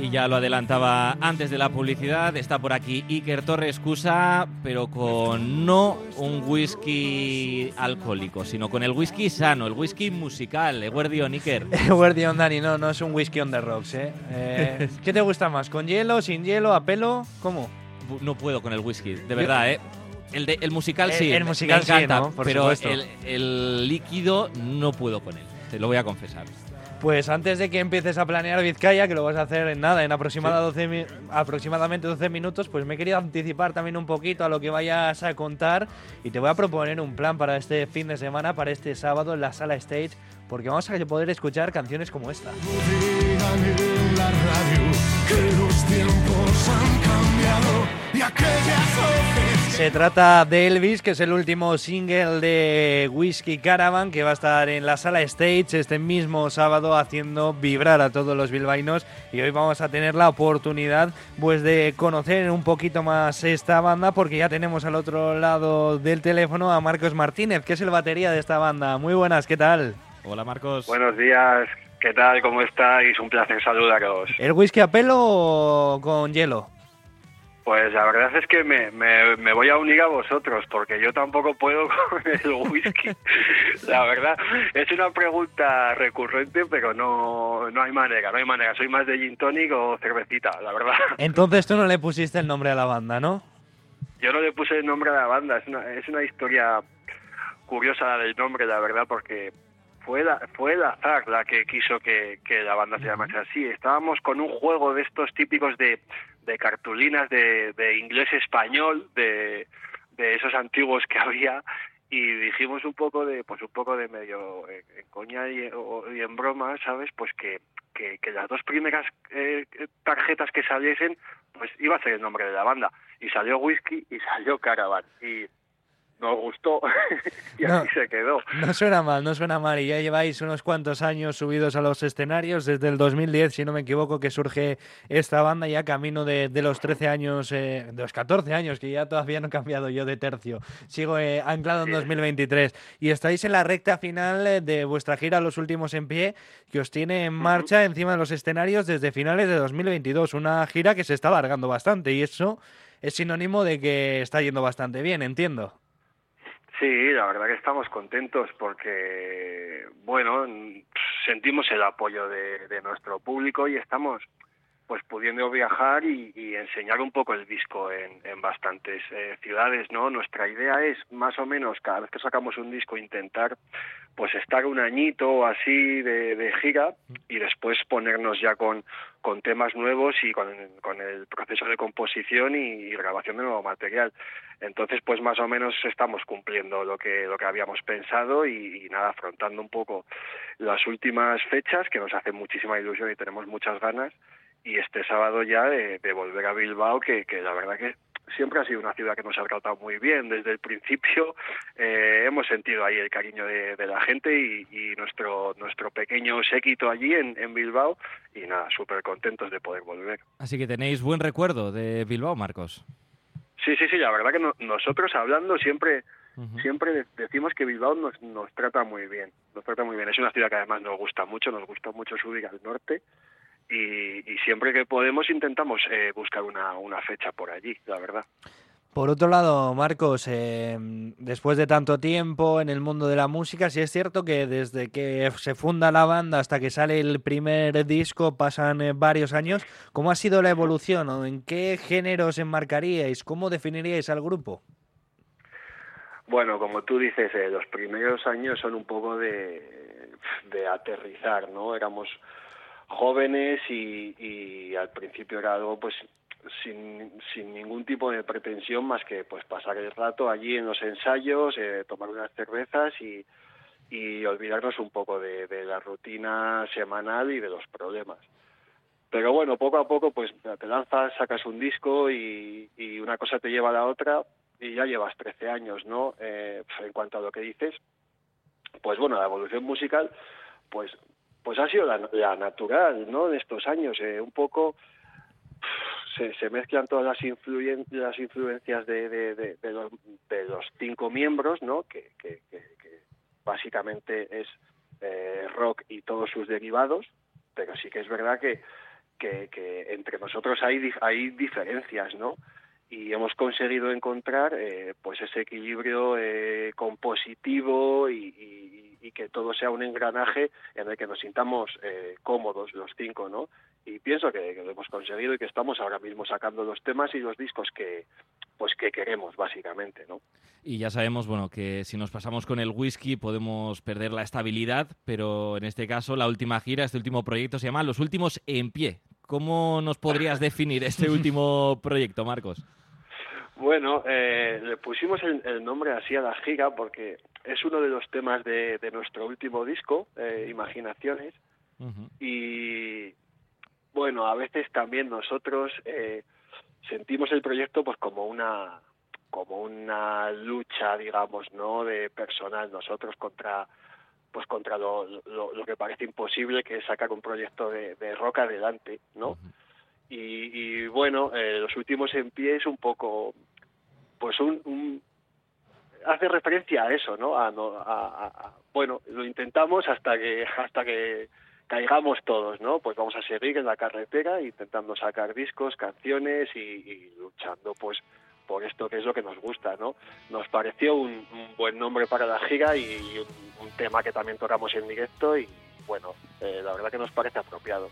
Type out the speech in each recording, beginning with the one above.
Y ya lo adelantaba antes de la publicidad, está por aquí Iker Torres Cusa, pero con no un whisky alcohólico, sino con el whisky sano, el whisky musical. Eguardión, Iker. Eguardión, Dani, no, no es un whisky on the rocks, ¿eh? eh qué te gusta más? ¿Con hielo, sin hielo, a pelo? ¿Cómo? No puedo con el whisky, de verdad, ¿eh? El, el musical sí, el, musical me encanta, pero el, el líquido no puedo con él, te lo voy a confesar. Pues antes de que empieces a planear Vizcaya, que lo vas a hacer en nada, en aproximadamente 12 minutos, pues me he querido anticipar también un poquito a lo que vayas a contar y te voy a proponer un plan para este fin de semana, para este sábado en la sala Stage, porque vamos a poder escuchar canciones como esta. Se trata de Elvis, que es el último single de Whiskey Caravan, que va a estar en la sala Stage este mismo sábado haciendo vibrar a todos los bilbainos. Y hoy vamos a tener la oportunidad pues, de conocer un poquito más esta banda, porque ya tenemos al otro lado del teléfono a Marcos Martínez, que es el batería de esta banda. Muy buenas, ¿qué tal? Hola Marcos. Buenos días, ¿qué tal? ¿Cómo estáis? Un placer saludaros. ¿El whisky a pelo o con hielo? Pues la verdad es que me, me, voy a unir a vosotros, porque yo tampoco puedo con el whisky. la verdad, es una pregunta recurrente, pero no, no hay manera, no hay manera. Soy más de gin tonic o cervecita, la verdad. Entonces tú no le pusiste el nombre a la banda, ¿no? Yo no le puse el nombre a la banda, es una, es una historia curiosa la del nombre, la verdad, porque fue la, fue el azar la que quiso que, que la banda se llamase así. Estábamos con un juego de estos típicos de de cartulinas de, de inglés español, de, de esos antiguos que había, y dijimos un poco de pues un poco de medio en, coña y, en broma sabes pues que, que, las dos primeras eh, tarjetas que saliesen pues iba a ser el nombre de la banda. Y salió whisky y salió caravan. Y nos gustó y así se quedó. No suena mal, no suena mal. Y ya lleváis unos cuantos años subidos a los escenarios, desde el 2010, si no me equivoco, que surge esta banda ya camino de, los 13 años, eh, de los 14 años, que ya todavía no he cambiado yo de tercio. Sigo eh, anclado en 2023. Y estáis en la recta final eh, de vuestra gira Los Últimos en Pie, que os tiene en marcha encima de los escenarios desde finales de 2022. Una gira que se está alargando bastante y eso es sinónimo de que está yendo bastante bien, entiendo. Sí, la verdad que estamos contentos porque, bueno, sentimos el apoyo de, de nuestro público y estamos pues pudiendo viajar y, enseñar un poco el disco en, en bastantes eh, ciudades, ¿no? Nuestra idea es más o menos cada vez que sacamos un disco intentar pues estar un añito así de, gira y después ponernos ya con, temas nuevos y con, con el proceso de composición y, grabación de nuevo material. Entonces, pues más o menos estamos cumpliendo lo que, lo que habíamos pensado y, y nada, afrontando un poco las últimas fechas que nos hacen muchísima ilusión y tenemos muchas ganas y este sábado ya de, volver a Bilbao, que, que, la verdad que siempre ha sido una ciudad que nos ha tratado muy bien. Desde el principio eh, hemos sentido ahí el cariño de, la gente y, nuestro, nuestro pequeño séquito allí en, en Bilbao y nada, súper contentos de poder volver. Así que tenéis buen recuerdo de Bilbao, Marcos. Sí, sí, sí, la verdad que nosotros hablando siempre siempre decimos que Bilbao nos, nos trata muy bien, nos trata muy bien. Es una ciudad que además nos gusta mucho, nos gusta mucho subir al norte y, siempre que podemos intentamos eh, buscar una, una fecha por allí, la verdad. Por otro lado, Marcos, eh, después de tanto tiempo en el mundo de la música, sí es cierto que desde que se funda la banda hasta que sale el primer disco pasan eh, varios años. ¿Cómo ha sido la evolución? ¿O ¿En qué géneros enmarcaríais? ¿Cómo definiríais al grupo? Bueno, como tú dices, los primeros años son un poco de, de aterrizar, ¿no? Éramos jóvenes y, y al principio era algo pues sin, sin ningún tipo de pretensión más que pues pasar el rato allí en los ensayos, eh, tomar unas cervezas y, y olvidarnos un poco de, de, la rutina semanal y de los problemas. Pero bueno, poco a poco pues te lanzas, sacas un disco y, y una cosa te lleva a la otra y ya llevas 13 años, ¿no? Eh, en cuanto a lo que dices, pues bueno, la evolución musical, pues pues ha sido la, natural, ¿no? De estos años, eh, un poco se, se, mezclan todas las, influen, las influencias de, de, los, de, los, cinco miembros, ¿no? Que, que, que, básicamente es eh, rock y todos sus derivados, pero sí que es verdad que que, entre nosotros hay, hay diferencias, ¿no? Y hemos conseguido encontrar eh, pues ese equilibrio eh, compositivo y, que todo sea un engranaje en el que nos sintamos eh, cómodos los cinco, ¿no? Y pienso que, lo hemos conseguido y que estamos ahora mismo sacando los temas y los discos que pues que queremos básicamente, ¿no? Y ya sabemos, bueno, que si nos pasamos con el whisky podemos perder la estabilidad, pero en este caso la última gira, este último proyecto se llama Los últimos en pie. ¿Cómo nos podrías definir este último proyecto, Marcos? Bueno, eh, le pusimos el, nombre así a la gira porque es uno de los temas de, nuestro último disco, eh, Imaginaciones, y bueno, a veces también nosotros eh, sentimos el proyecto pues como una como una lucha, digamos, ¿no? De personal nosotros contra pues contra lo, lo, que parece imposible que es sacar un proyecto de, de rock adelante, ¿no? y, bueno, eh, los últimos en pie es un poco, pues un, hace referencia a eso, ¿no? A, a, bueno, lo intentamos hasta que hasta que caigamos todos, ¿no? Pues vamos a seguir en la carretera intentando sacar discos, canciones y luchando, pues por esto que es lo que nos gusta, ¿no? Nos pareció un, buen nombre para la gira y, un, tema que también tocamos en directo y bueno, eh, la verdad que nos parece apropiado.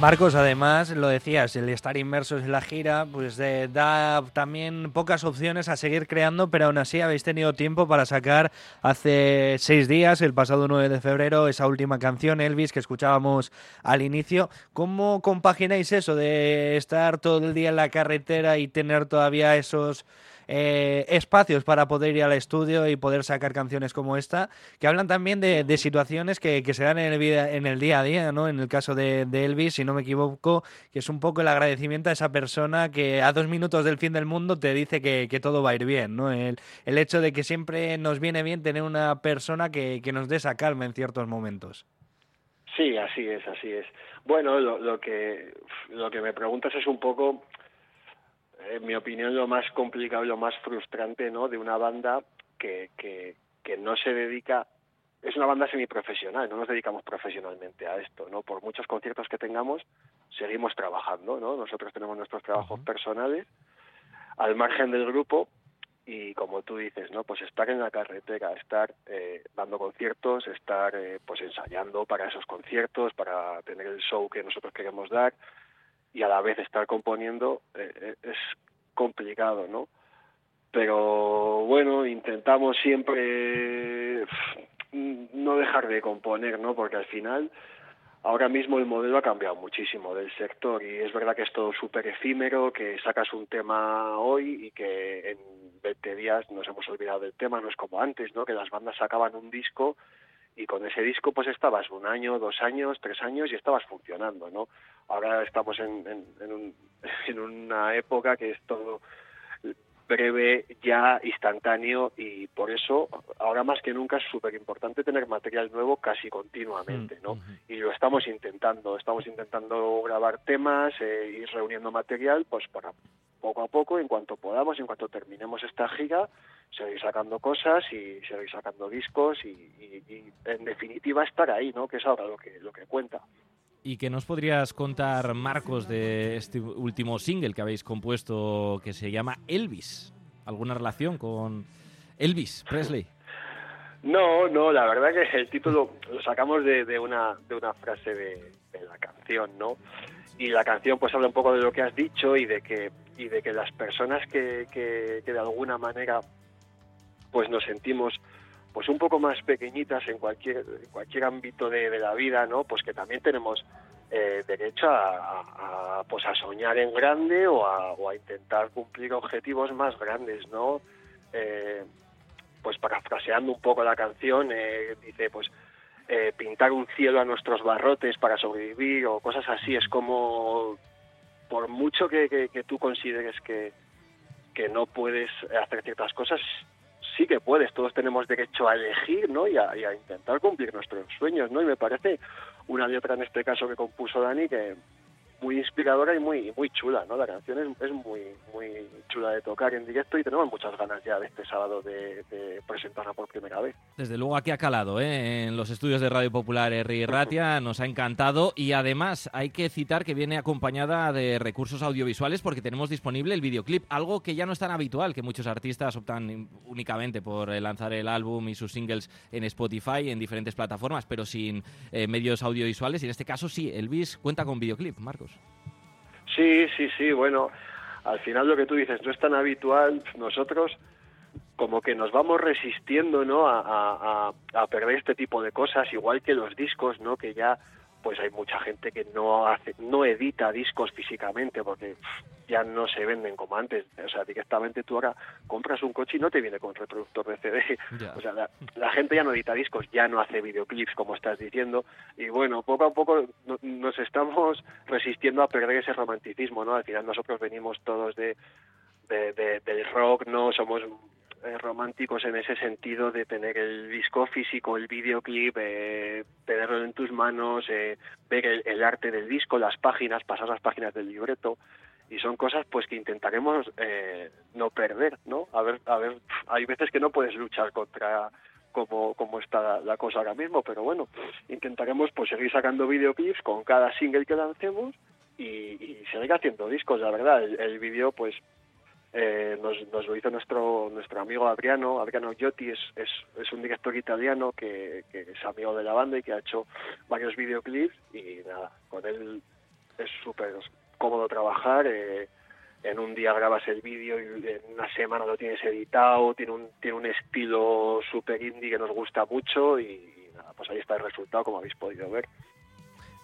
Marcos, además, lo decías, el estar inmersos en la gira, pues da también pocas opciones a seguir creando, pero aún así habéis tenido tiempo para sacar hace seis días, el pasado 9 de febrero, esa última canción, Elvis, que escuchábamos al inicio. ¿Cómo compagináis eso de estar todo el día en la carretera y tener todavía esos eh, espacios para poder ir al estudio y poder sacar canciones como esta, que hablan también de, situaciones que, se dan en el, vida, en el día a día, ¿no? En el caso de, Elvis, si no me equivoco, que es un poco el agradecimiento a esa persona que a dos minutos del fin del mundo te dice que, todo va a ir bien, ¿no? El, hecho de que siempre nos viene bien tener una persona que, nos dé esa calma en ciertos momentos. Sí, así es, así es. Bueno, lo, que lo que me preguntas es un poco en mi opinión, lo más complicado y lo más frustrante ¿no? de una banda que, que, que no se dedica es una banda semiprofesional, no nos dedicamos profesionalmente a esto, ¿no? Por muchos conciertos que tengamos, seguimos trabajando, ¿no? Nosotros tenemos nuestros trabajos personales al margen del grupo y como tú dices, ¿no? Pues estar en la carretera, estar eh, dando conciertos, estar eh, pues ensayando para esos conciertos, para tener el show que nosotros queremos dar, y a la vez estar componiendo eh, eh, es complicado, ¿no? Pero bueno, intentamos siempre no dejar de componer, ¿no? Porque al final, ahora mismo el modelo ha cambiado muchísimo del sector y es verdad que es todo súper efímero, que sacas un tema hoy y que en 20 días nos hemos olvidado del tema, no es como antes, ¿no? Que las bandas sacaban un disco y con ese disco pues estabas un año, dos años, tres años y estabas funcionando, ¿no? Ahora estamos en, en, en una época que es todo breve, ya instantáneo y por eso ahora más que nunca es súper importante tener material nuevo casi continuamente, ¿no? Y lo estamos intentando, estamos intentando grabar temas, eh, ir reuniendo material, pues para poco a poco, en cuanto podamos, en cuanto terminemos esta gira, seguir sacando cosas y seguir sacando discos y, y, en definitiva estar ahí, ¿no? Que es ahora lo que, lo que cuenta. ¿Y qué nos podrías contar, Marcos, de este último single que habéis compuesto que se llama Elvis? ¿Alguna relación con Elvis Presley? No, no, la verdad que el título lo sacamos de, de una, de una frase de, la canción, ¿no? Y la canción pues habla un poco de lo que has dicho y de que, y de que las personas que, que, que de alguna manera pues nos sentimos pues un poco más pequeñitas en cualquier cualquier ámbito de, la vida no pues que también tenemos eh, derecho a, pues a soñar en grande o a, intentar cumplir objetivos más grandes no eh, pues parafraseando un poco la canción eh, dice pues pintar un cielo a nuestros barrotes para sobrevivir o cosas así. Es como por mucho que, que tú consideres que que no puedes hacer ciertas cosas sí que puedes, todos tenemos derecho a elegir, ¿no? Y a, intentar cumplir nuestros sueños, ¿no? Y me parece una letra en este caso que compuso Dani que, muy inspiradora y muy muy chula, ¿no? La canción es, es, muy muy chula de tocar en directo y tenemos muchas ganas ya de este sábado de, presentarla por primera vez. Desde luego aquí ha calado, ¿eh? En los estudios de Radio Popular Erri Ratia nos ha encantado y además hay que citar que viene acompañada de recursos audiovisuales porque tenemos disponible el videoclip, algo que ya no es tan habitual, que muchos artistas optan únicamente por eh, lanzar el álbum y sus singles en Spotify, en diferentes plataformas, pero sin eh, medios audiovisuales y en este caso sí, el BIS cuenta con videoclip, Marcos. Sí, sí, sí, bueno, al final lo que tú dices no es tan habitual, nosotros como que nos vamos resistiendo ¿no? a, perder este tipo de cosas, igual que los discos, ¿no? que ya pues hay mucha gente que no hace, no edita discos físicamente porque ya no se venden como antes. O sea, directamente tú ahora compras un coche y no te viene con reproductor de CD. O sea, la, gente ya no edita discos, ya no hace videoclips como estás diciendo. Y bueno, poco a poco nos estamos resistiendo a perder ese romanticismo, ¿no? Al final nosotros venimos todos de, de, de del rock, ¿no? Somos eh, románticos en ese sentido de tener el disco físico, el videoclip, eh, tenerlo en tus manos, eh, ver el, arte del disco, las páginas, pasar las páginas del libreto y son cosas pues que intentaremos eh, no perder, ¿no? A ver, a ver, hay veces que no puedes luchar contra como, como está la, cosa ahora mismo, pero bueno, intentaremos pues seguir sacando videoclips con cada single que lancemos y, seguir haciendo discos, la verdad, el, el vídeo pues eh, nos, nos, lo hizo nuestro nuestro amigo Adriano, Adriano Giotti es, es, es un director italiano que, que, es amigo de la banda y que ha hecho varios videoclips y nada, con él es súper cómodo trabajar, eh, en un día grabas el vídeo y en una semana lo tienes editado, tiene un, tiene un estilo súper indie que nos gusta mucho y, y nada, pues ahí está el resultado como habéis podido ver.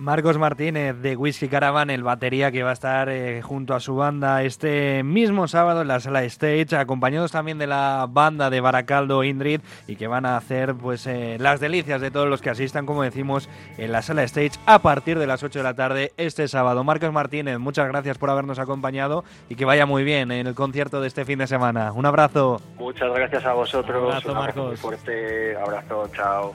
Marcos Martínez de Whisky Caravan, el batería que va a estar eh, junto a su banda este mismo sábado en la sala Stage, acompañados también de la banda de Baracaldo Indrid y que van a hacer pues eh, las delicias de todos los que asistan, como decimos, en la sala Stage a partir de las 8 de la tarde este sábado. Marcos Martínez, muchas gracias por habernos acompañado y que vaya muy bien en el concierto de este fin de semana. Un abrazo. Muchas gracias a vosotros. Un abrazo, Marcos. Un fuerte abrazo, chao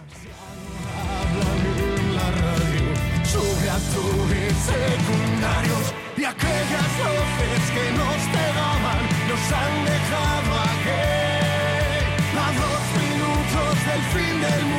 secundarios y aquellas voces que nos pegaban nos han dejado aquí a dos minutos del fin del mundo.